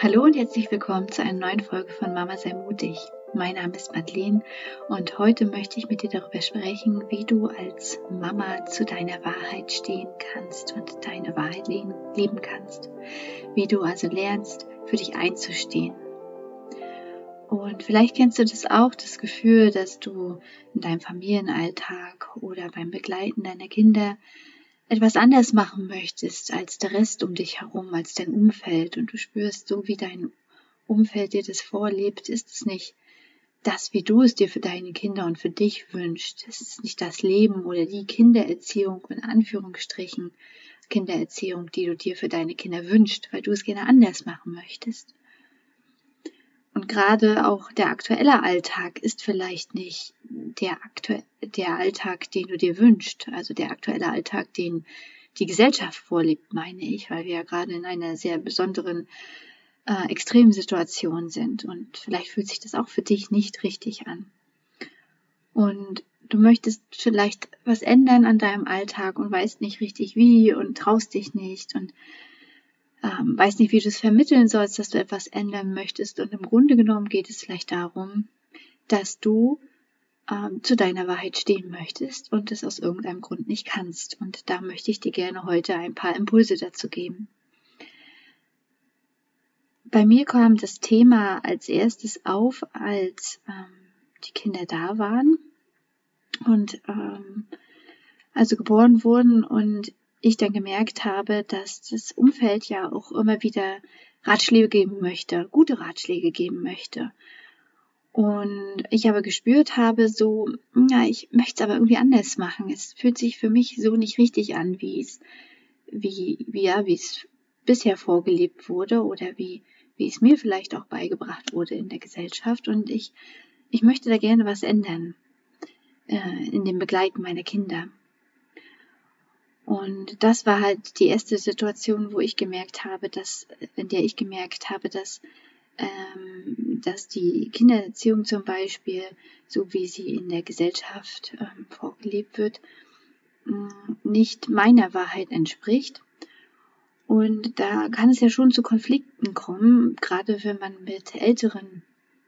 Hallo und herzlich willkommen zu einer neuen Folge von Mama sei mutig. Mein Name ist Madeleine und heute möchte ich mit dir darüber sprechen, wie du als Mama zu deiner Wahrheit stehen kannst und deine Wahrheit leben kannst. Wie du also lernst, für dich einzustehen. Und vielleicht kennst du das auch, das Gefühl, dass du in deinem Familienalltag oder beim Begleiten deiner Kinder etwas anders machen möchtest als der Rest um dich herum, als dein Umfeld und du spürst, so wie dein Umfeld dir das vorlebt, ist es nicht das, wie du es dir für deine Kinder und für dich wünschst. Es ist nicht das Leben oder die Kindererziehung in Anführungsstrichen, Kindererziehung, die du dir für deine Kinder wünschst, weil du es gerne anders machen möchtest. Und gerade auch der aktuelle Alltag ist vielleicht nicht der, aktu der Alltag, den du dir wünschst, also der aktuelle Alltag, den die Gesellschaft vorlebt, meine ich, weil wir ja gerade in einer sehr besonderen äh, extremen Situation sind. Und vielleicht fühlt sich das auch für dich nicht richtig an. Und du möchtest vielleicht was ändern an deinem Alltag und weißt nicht richtig wie und traust dich nicht und ähm, weiß nicht, wie du es vermitteln sollst, dass du etwas ändern möchtest. Und im Grunde genommen geht es vielleicht darum, dass du ähm, zu deiner Wahrheit stehen möchtest und es aus irgendeinem Grund nicht kannst. Und da möchte ich dir gerne heute ein paar Impulse dazu geben. Bei mir kam das Thema als erstes auf, als ähm, die Kinder da waren und ähm, also geboren wurden und ich dann gemerkt habe, dass das Umfeld ja auch immer wieder Ratschläge geben möchte, gute Ratschläge geben möchte. Und ich aber gespürt habe, so, ja, ich möchte es aber irgendwie anders machen. Es fühlt sich für mich so nicht richtig an, wie es, wie, wie, ja, wie es bisher vorgelebt wurde oder wie, wie es mir vielleicht auch beigebracht wurde in der Gesellschaft. Und ich, ich möchte da gerne was ändern äh, in dem Begleiten meiner Kinder. Und das war halt die erste Situation, wo ich gemerkt habe, dass, in der ich gemerkt habe, dass, ähm, dass die Kindererziehung zum Beispiel, so wie sie in der Gesellschaft ähm, vorgelebt wird, mm, nicht meiner Wahrheit entspricht. Und da kann es ja schon zu Konflikten kommen, gerade wenn man mit älteren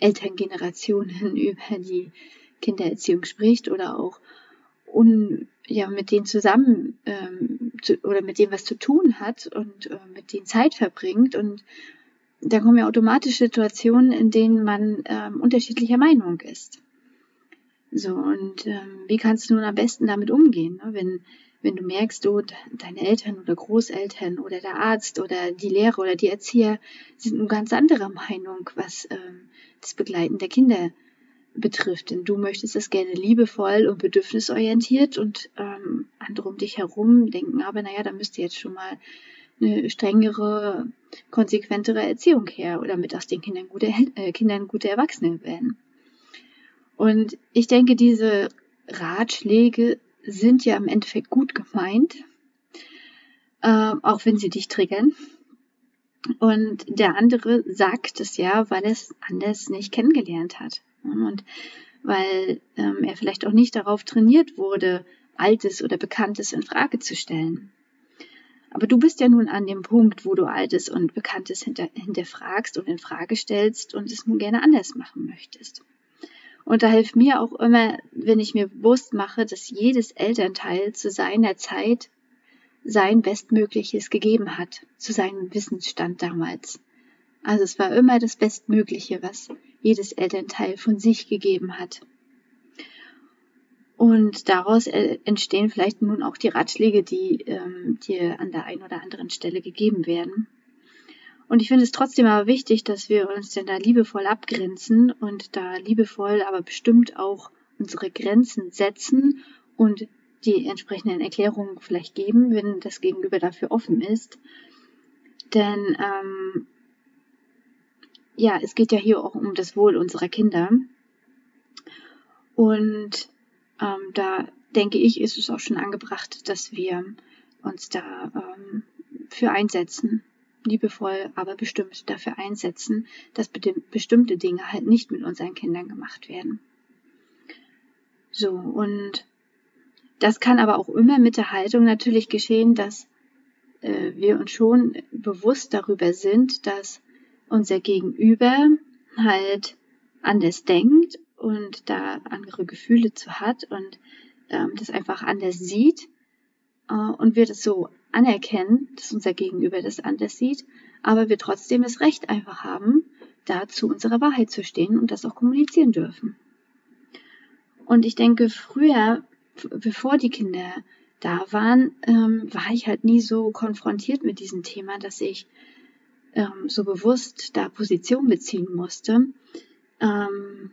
Elterngenerationen über die Kindererziehung spricht oder auch ja, mit denen zusammen ähm, zu, oder mit denen was zu tun hat und äh, mit denen Zeit verbringt. Und da kommen ja automatisch Situationen, in denen man ähm, unterschiedlicher Meinung ist. So, und ähm, wie kannst du nun am besten damit umgehen, ne? wenn, wenn du merkst, du, deine Eltern oder Großeltern oder der Arzt oder die Lehrer oder die Erzieher sind eine ganz andere Meinung, was ähm, das Begleiten der Kinder betrifft. Denn du möchtest es gerne liebevoll und bedürfnisorientiert und ähm, andere um dich herum denken, aber naja, da müsste jetzt schon mal eine strengere, konsequentere Erziehung her, oder damit aus den Kindern gute, äh, Kindern gute Erwachsene werden. Und ich denke, diese Ratschläge sind ja im Endeffekt gut gemeint, äh, auch wenn sie dich triggern. Und der andere sagt es ja, weil er es anders nicht kennengelernt hat. Und weil ähm, er vielleicht auch nicht darauf trainiert wurde, Altes oder Bekanntes in Frage zu stellen. Aber du bist ja nun an dem Punkt, wo du Altes und Bekanntes hinter, hinterfragst und in Frage stellst und es nun gerne anders machen möchtest. Und da hilft mir auch immer, wenn ich mir bewusst mache, dass jedes Elternteil zu seiner Zeit sein Bestmögliches gegeben hat, zu seinem Wissensstand damals. Also es war immer das Bestmögliche, was jedes Elternteil von sich gegeben hat. Und daraus äh, entstehen vielleicht nun auch die Ratschläge, die ähm, dir an der einen oder anderen Stelle gegeben werden. Und ich finde es trotzdem aber wichtig, dass wir uns denn da liebevoll abgrenzen und da liebevoll, aber bestimmt auch unsere Grenzen setzen und die entsprechenden Erklärungen vielleicht geben, wenn das Gegenüber dafür offen ist. Denn ähm, ja, es geht ja hier auch um das Wohl unserer Kinder. Und ähm, da denke ich, ist es auch schon angebracht, dass wir uns da ähm, für einsetzen, liebevoll, aber bestimmt dafür einsetzen, dass bestimmte Dinge halt nicht mit unseren Kindern gemacht werden. So, und das kann aber auch immer mit der Haltung natürlich geschehen, dass äh, wir uns schon bewusst darüber sind, dass unser Gegenüber halt anders denkt und da andere Gefühle zu hat und ähm, das einfach anders sieht äh, und wir das so anerkennen, dass unser Gegenüber das anders sieht, aber wir trotzdem das Recht einfach haben, da zu unserer Wahrheit zu stehen und das auch kommunizieren dürfen. Und ich denke, früher, bevor die Kinder da waren, ähm, war ich halt nie so konfrontiert mit diesem Thema, dass ich ähm, so bewusst da Position beziehen musste ähm,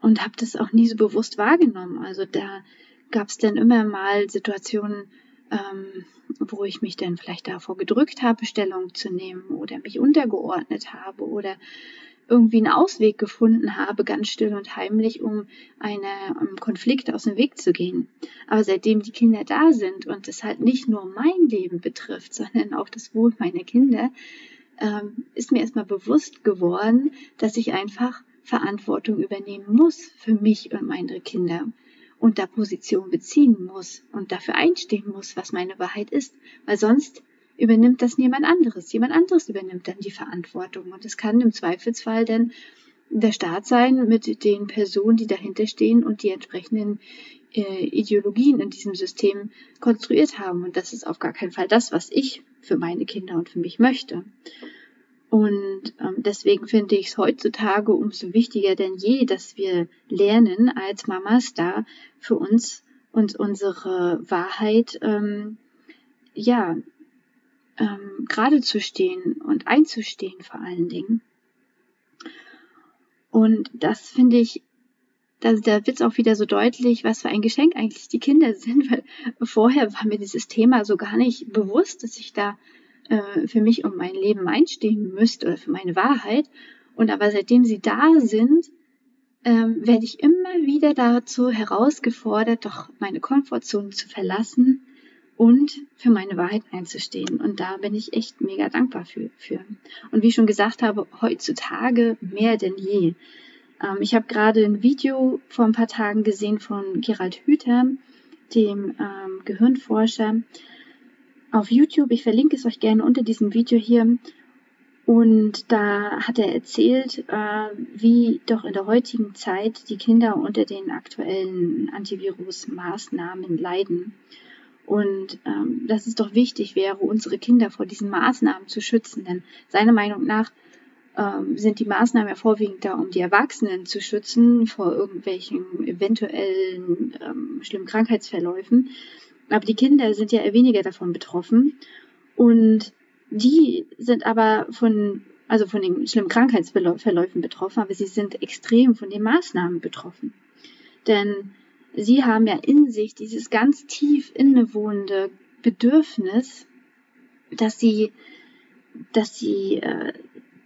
und habe das auch nie so bewusst wahrgenommen. Also da gab es dann immer mal Situationen, ähm, wo ich mich dann vielleicht davor gedrückt habe, Stellung zu nehmen oder mich untergeordnet habe oder irgendwie einen Ausweg gefunden habe, ganz still und heimlich, um einem Konflikt aus dem Weg zu gehen. Aber seitdem die Kinder da sind und es halt nicht nur mein Leben betrifft, sondern auch das Wohl meiner Kinder, ähm, ist mir erstmal bewusst geworden, dass ich einfach Verantwortung übernehmen muss für mich und meine Kinder und da Position beziehen muss und dafür einstehen muss, was meine Wahrheit ist, weil sonst übernimmt das niemand anderes. Jemand anderes übernimmt dann die Verantwortung und es kann im Zweifelsfall dann der Staat sein mit den Personen, die dahinter stehen und die entsprechenden äh, Ideologien in diesem System konstruiert haben. Und das ist auf gar keinen Fall das, was ich für meine Kinder und für mich möchte. Und ähm, deswegen finde ich es heutzutage umso wichtiger denn je, dass wir lernen als Mamas da für uns und unsere Wahrheit ähm, ja ähm, gerade zu stehen und einzustehen vor allen Dingen. Und das finde ich, da, da wird es auch wieder so deutlich, was für ein Geschenk eigentlich die Kinder sind, weil vorher war mir dieses Thema so gar nicht bewusst, dass ich da äh, für mich um mein Leben einstehen müsste oder für meine Wahrheit. Und aber seitdem sie da sind, ähm, werde ich immer wieder dazu herausgefordert, doch meine Komfortzone zu verlassen und für meine Wahrheit einzustehen. Und da bin ich echt mega dankbar für. für. Und wie ich schon gesagt habe, heutzutage mehr denn je. Ähm, ich habe gerade ein Video vor ein paar Tagen gesehen von Gerald Hüther, dem ähm, Gehirnforscher, auf YouTube. Ich verlinke es euch gerne unter diesem Video hier. Und da hat er erzählt, äh, wie doch in der heutigen Zeit die Kinder unter den aktuellen Antivirus-Maßnahmen leiden. Und ähm, dass es doch wichtig wäre, unsere Kinder vor diesen Maßnahmen zu schützen. Denn seiner Meinung nach ähm, sind die Maßnahmen ja vorwiegend da, um die Erwachsenen zu schützen vor irgendwelchen eventuellen ähm, schlimmen Krankheitsverläufen. Aber die Kinder sind ja eher weniger davon betroffen. Und die sind aber von, also von den schlimmen Krankheitsverläufen betroffen, aber sie sind extrem von den Maßnahmen betroffen. Denn sie haben ja in sich dieses ganz tief innewohnende Bedürfnis, dass sie, dass sie äh,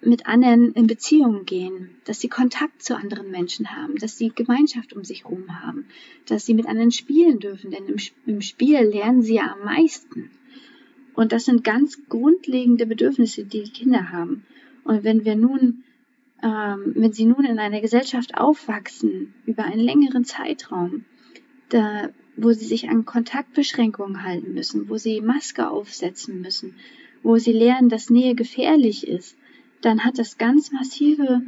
mit anderen in Beziehungen gehen, dass sie Kontakt zu anderen Menschen haben, dass sie Gemeinschaft um sich herum haben, dass sie mit anderen spielen dürfen, denn im, im Spiel lernen sie ja am meisten. Und das sind ganz grundlegende Bedürfnisse, die die Kinder haben. Und wenn wir nun, ähm, wenn sie nun in einer Gesellschaft aufwachsen, über einen längeren Zeitraum, da, wo sie sich an Kontaktbeschränkungen halten müssen, wo sie Maske aufsetzen müssen, wo sie lernen, dass Nähe gefährlich ist, dann hat das ganz massive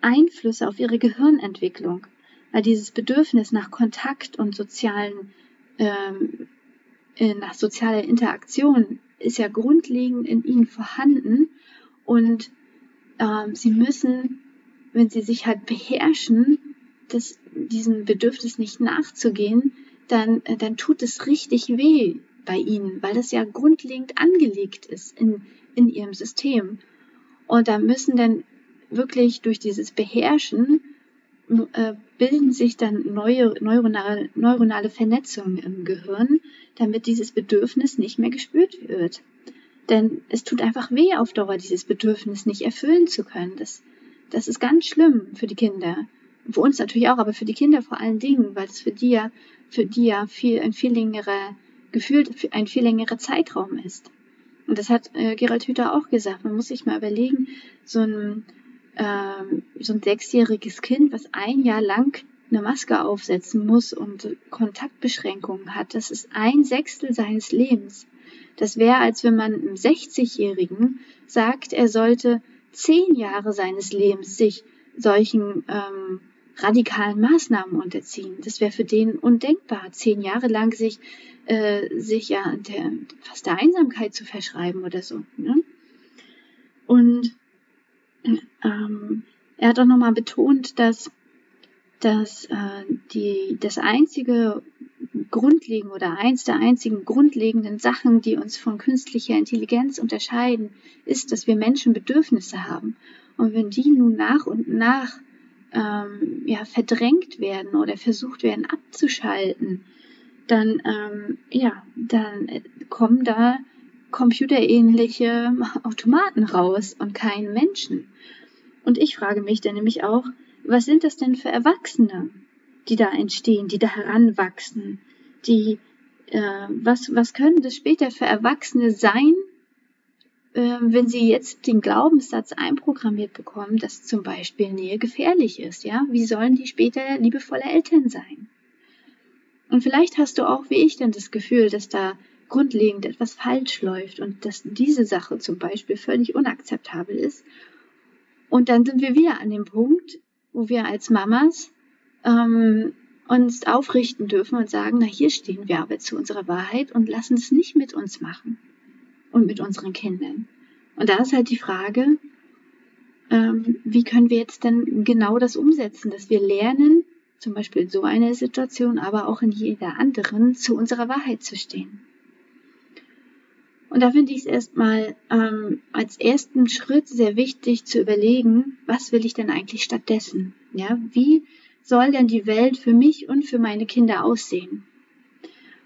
Einflüsse auf ihre Gehirnentwicklung, weil dieses Bedürfnis nach Kontakt und sozialen, ähm, äh, nach sozialer Interaktion ist ja grundlegend in ihnen vorhanden und ähm, sie müssen, wenn sie sich halt beherrschen, das, diesem Bedürfnis nicht nachzugehen, dann, äh, dann tut es richtig weh bei ihnen, weil das ja grundlegend angelegt ist in, in ihrem System. Und da müssen dann wirklich durch dieses Beherrschen äh, bilden sich dann neue neuronale, neuronale Vernetzungen im Gehirn, damit dieses Bedürfnis nicht mehr gespürt wird. Denn es tut einfach weh auf Dauer, dieses Bedürfnis nicht erfüllen zu können. Das, das ist ganz schlimm für die Kinder. Für uns natürlich auch, aber für die Kinder vor allen Dingen, weil es für die ja, für die ja viel, ein viel längerer, gefühlt ein viel längerer Zeitraum ist. Und das hat äh, Gerald Hüther auch gesagt. Man muss sich mal überlegen, so ein, ähm, so ein sechsjähriges Kind, was ein Jahr lang eine Maske aufsetzen muss und Kontaktbeschränkungen hat, das ist ein Sechstel seines Lebens. Das wäre, als wenn man einem 60-Jährigen sagt, er sollte zehn Jahre seines Lebens sich solchen ähm, radikalen Maßnahmen unterziehen. Das wäre für den undenkbar, zehn Jahre lang sich, äh, sich ja der, fast der Einsamkeit zu verschreiben oder so. Ne? Und ähm, er hat auch nochmal betont, dass, dass äh, die, das einzige grundlegende oder eins der einzigen grundlegenden Sachen, die uns von künstlicher Intelligenz unterscheiden, ist, dass wir Menschen Bedürfnisse haben. Und wenn die nun nach und nach ähm, ja, verdrängt werden oder versucht werden abzuschalten, dann, ähm, ja, dann kommen da computerähnliche Automaten raus und kein Menschen. Und ich frage mich dann nämlich auch, was sind das denn für Erwachsene, die da entstehen, die da heranwachsen, die, äh, was, was können das später für Erwachsene sein, äh, wenn sie jetzt den Glaubenssatz einprogrammiert bekommen, dass zum Beispiel Nähe gefährlich ist, ja? Wie sollen die später liebevolle Eltern sein? Und vielleicht hast du auch wie ich dann das Gefühl, dass da grundlegend etwas falsch läuft und dass diese Sache zum Beispiel völlig unakzeptabel ist. Und dann sind wir wieder an dem Punkt, wo wir als Mamas ähm, uns aufrichten dürfen und sagen, na hier stehen wir aber zu unserer Wahrheit und lassen es nicht mit uns machen und mit unseren Kindern. Und da ist halt die Frage, ähm, wie können wir jetzt denn genau das umsetzen, dass wir lernen, zum Beispiel in so einer Situation, aber auch in jeder anderen, zu unserer Wahrheit zu stehen. Und da finde ich es erstmal ähm, als ersten Schritt sehr wichtig zu überlegen, was will ich denn eigentlich stattdessen? Ja, wie soll denn die Welt für mich und für meine Kinder aussehen?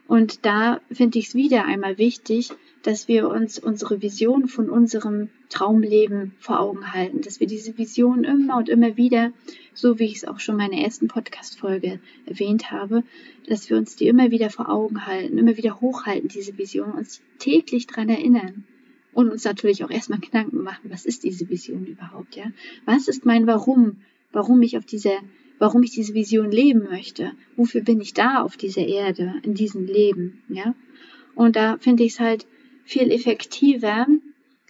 Und da finde ich es wieder einmal wichtig, dass wir uns unsere Vision von unserem Traumleben vor Augen halten, dass wir diese Vision immer und immer wieder, so wie ich es auch schon in meiner ersten Podcast-Folge erwähnt habe, dass wir uns die immer wieder vor Augen halten, immer wieder hochhalten, diese Vision, uns täglich daran erinnern und uns natürlich auch erstmal Gedanken machen, was ist diese Vision überhaupt, ja? Was ist mein Warum? Warum ich auf dieser warum ich diese Vision leben möchte. Wofür bin ich da auf dieser Erde, in diesem Leben, ja? Und da finde ich es halt viel effektiver,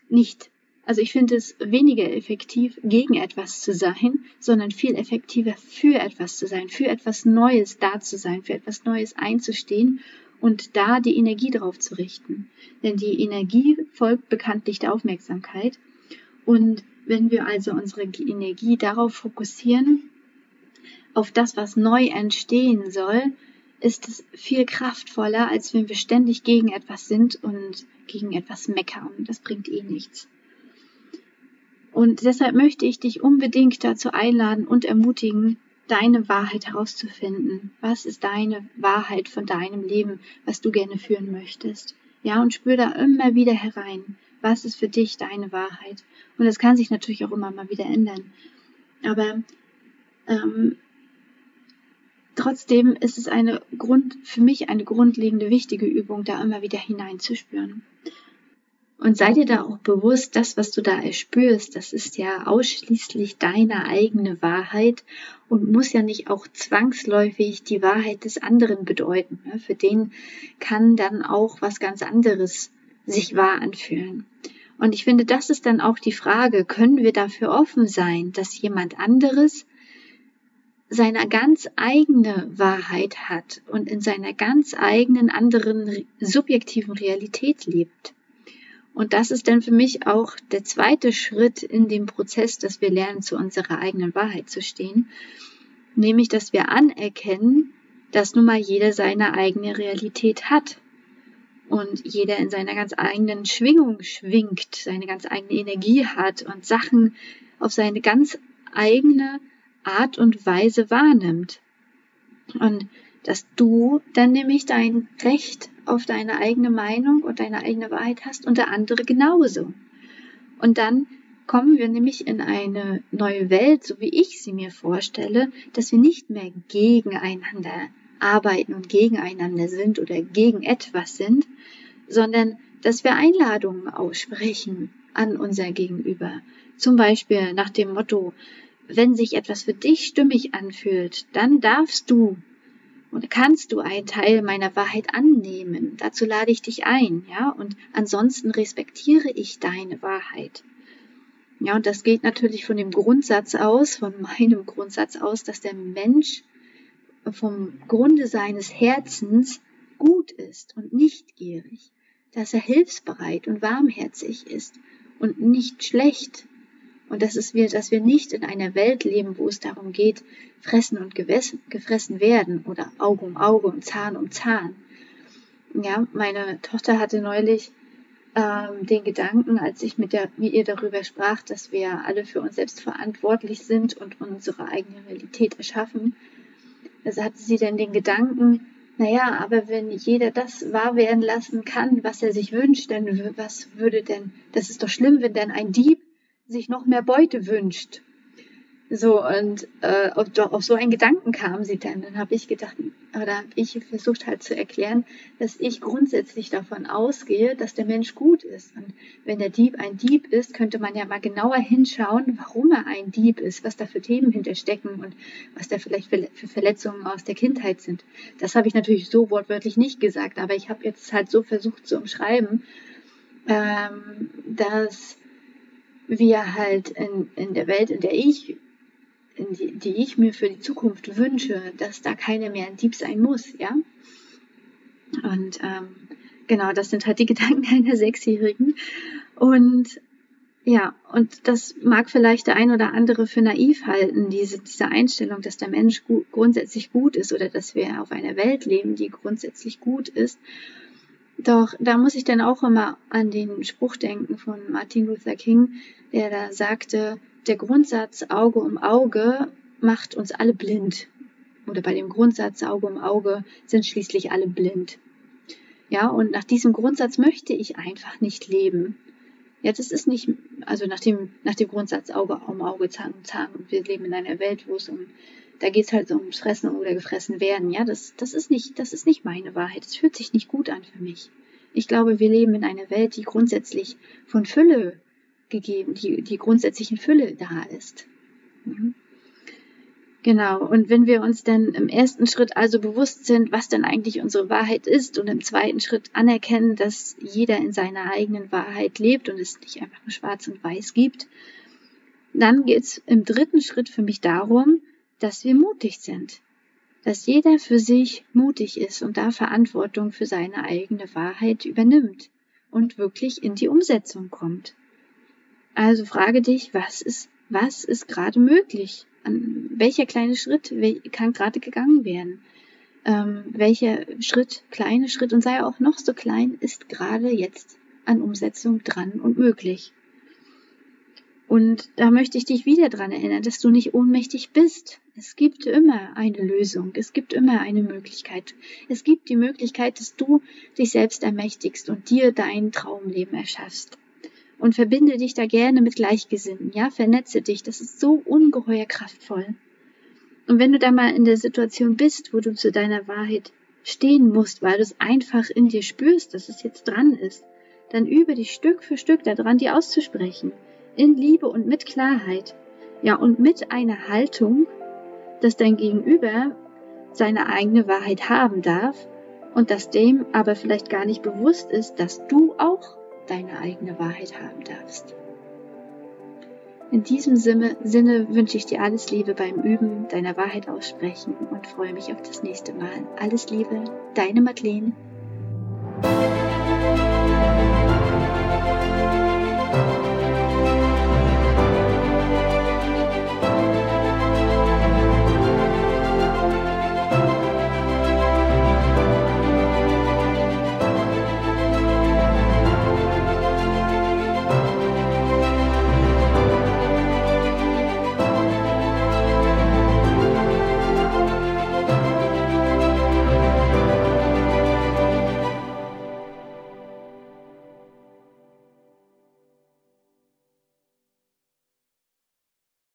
nicht, also ich finde es weniger effektiv, gegen etwas zu sein, sondern viel effektiver für etwas zu sein, für etwas Neues da zu sein, für etwas Neues einzustehen und da die Energie drauf zu richten. Denn die Energie folgt bekanntlich der Aufmerksamkeit. Und wenn wir also unsere Energie darauf fokussieren, auf das, was neu entstehen soll, ist es viel kraftvoller, als wenn wir ständig gegen etwas sind und gegen etwas meckern. Das bringt eh nichts. Und deshalb möchte ich dich unbedingt dazu einladen und ermutigen, deine Wahrheit herauszufinden. Was ist deine Wahrheit von deinem Leben, was du gerne führen möchtest? Ja, und spür da immer wieder herein. Was ist für dich deine Wahrheit? Und das kann sich natürlich auch immer mal wieder ändern. Aber ähm, Trotzdem ist es eine Grund, für mich eine grundlegende wichtige Übung, da immer wieder hineinzuspüren. Und sei dir da auch bewusst, das, was du da erspürst, das ist ja ausschließlich deine eigene Wahrheit und muss ja nicht auch zwangsläufig die Wahrheit des anderen bedeuten. Für den kann dann auch was ganz anderes sich wahr anfühlen. Und ich finde, das ist dann auch die Frage, können wir dafür offen sein, dass jemand anderes seine ganz eigene Wahrheit hat und in seiner ganz eigenen anderen subjektiven Realität lebt. Und das ist dann für mich auch der zweite Schritt in dem Prozess, dass wir lernen, zu unserer eigenen Wahrheit zu stehen, nämlich dass wir anerkennen, dass nun mal jeder seine eigene Realität hat und jeder in seiner ganz eigenen Schwingung schwingt, seine ganz eigene Energie hat und Sachen auf seine ganz eigene Art und Weise wahrnimmt. Und dass du dann nämlich dein Recht auf deine eigene Meinung und deine eigene Wahrheit hast und der andere genauso. Und dann kommen wir nämlich in eine neue Welt, so wie ich sie mir vorstelle, dass wir nicht mehr gegeneinander arbeiten und gegeneinander sind oder gegen etwas sind, sondern dass wir Einladungen aussprechen an unser Gegenüber. Zum Beispiel nach dem Motto, wenn sich etwas für dich stimmig anfühlt, dann darfst du und kannst du einen Teil meiner Wahrheit annehmen. Dazu lade ich dich ein, ja, und ansonsten respektiere ich deine Wahrheit. Ja, und das geht natürlich von dem Grundsatz aus, von meinem Grundsatz aus, dass der Mensch vom Grunde seines Herzens gut ist und nicht gierig, dass er hilfsbereit und warmherzig ist und nicht schlecht. Und das ist wir, dass wir nicht in einer Welt leben, wo es darum geht, fressen und gefressen werden oder Auge um Auge und Zahn um Zahn. Ja, meine Tochter hatte neulich ähm, den Gedanken, als ich mit, der, mit ihr darüber sprach, dass wir alle für uns selbst verantwortlich sind und unsere eigene Realität erschaffen. Also hatte sie dann den Gedanken, naja, aber wenn jeder das wahr werden lassen kann, was er sich wünscht, dann was würde denn, das ist doch schlimm, wenn dann ein Dieb sich noch mehr Beute wünscht. So, und äh, auf, auf so einen Gedanken kam sie dann. Dann habe ich gedacht, oder habe ich versucht halt zu erklären, dass ich grundsätzlich davon ausgehe, dass der Mensch gut ist. Und wenn der Dieb ein Dieb ist, könnte man ja mal genauer hinschauen, warum er ein Dieb ist, was da für Themen hinterstecken und was da vielleicht für, Verletzungen aus der Kindheit sind. Das habe ich natürlich so wortwörtlich nicht gesagt, aber ich habe jetzt halt so versucht zu umschreiben, ähm, dass wir halt in, in der Welt, in der ich die, die ich mir für die Zukunft wünsche, dass da keiner mehr ein Dieb sein muss, ja. Und ähm, genau, das sind halt die Gedanken einer Sechsjährigen. Und ja, und das mag vielleicht der ein oder andere für naiv halten, diese, diese Einstellung, dass der Mensch gut, grundsätzlich gut ist oder dass wir auf einer Welt leben, die grundsätzlich gut ist. Doch da muss ich dann auch immer an den Spruch denken von Martin Luther King, der da sagte, der Grundsatz Auge um Auge macht uns alle blind. Oder bei dem Grundsatz Auge um Auge sind schließlich alle blind. Ja, und nach diesem Grundsatz möchte ich einfach nicht leben. Ja, das ist nicht, also nach dem, nach dem Grundsatz Auge um Auge, Zahn um Zahn. Wir leben in einer Welt, wo es um, da geht es halt so ums Fressen oder gefressen werden. Ja, das, das ist nicht, das ist nicht meine Wahrheit. Das fühlt sich nicht gut an für mich. Ich glaube, wir leben in einer Welt, die grundsätzlich von Fülle gegeben, die, die grundsätzlichen Fülle da ist. Mhm. Genau, und wenn wir uns dann im ersten Schritt also bewusst sind, was denn eigentlich unsere Wahrheit ist und im zweiten Schritt anerkennen, dass jeder in seiner eigenen Wahrheit lebt und es nicht einfach nur schwarz und weiß gibt, dann geht es im dritten Schritt für mich darum, dass wir mutig sind. Dass jeder für sich mutig ist und da Verantwortung für seine eigene Wahrheit übernimmt und wirklich in die Umsetzung kommt. Also frage dich, was ist, was ist gerade möglich? An welcher kleine Schritt kann gerade gegangen werden? Ähm, welcher Schritt, kleine Schritt und sei auch noch so klein, ist gerade jetzt an Umsetzung dran und möglich? Und da möchte ich dich wieder dran erinnern, dass du nicht ohnmächtig bist. Es gibt immer eine Lösung. Es gibt immer eine Möglichkeit. Es gibt die Möglichkeit, dass du dich selbst ermächtigst und dir dein Traumleben erschaffst und verbinde dich da gerne mit Gleichgesinnten, ja, vernetze dich, das ist so ungeheuer kraftvoll. Und wenn du da mal in der Situation bist, wo du zu deiner Wahrheit stehen musst, weil du es einfach in dir spürst, dass es jetzt dran ist, dann übe dich Stück für Stück daran, die auszusprechen. In Liebe und mit Klarheit. Ja, und mit einer Haltung, dass dein Gegenüber seine eigene Wahrheit haben darf und dass dem aber vielleicht gar nicht bewusst ist, dass du auch deine eigene Wahrheit haben darfst. In diesem Sinne, Sinne wünsche ich dir alles Liebe beim Üben deiner Wahrheit aussprechen und freue mich auf das nächste Mal. Alles Liebe, deine Madeleine.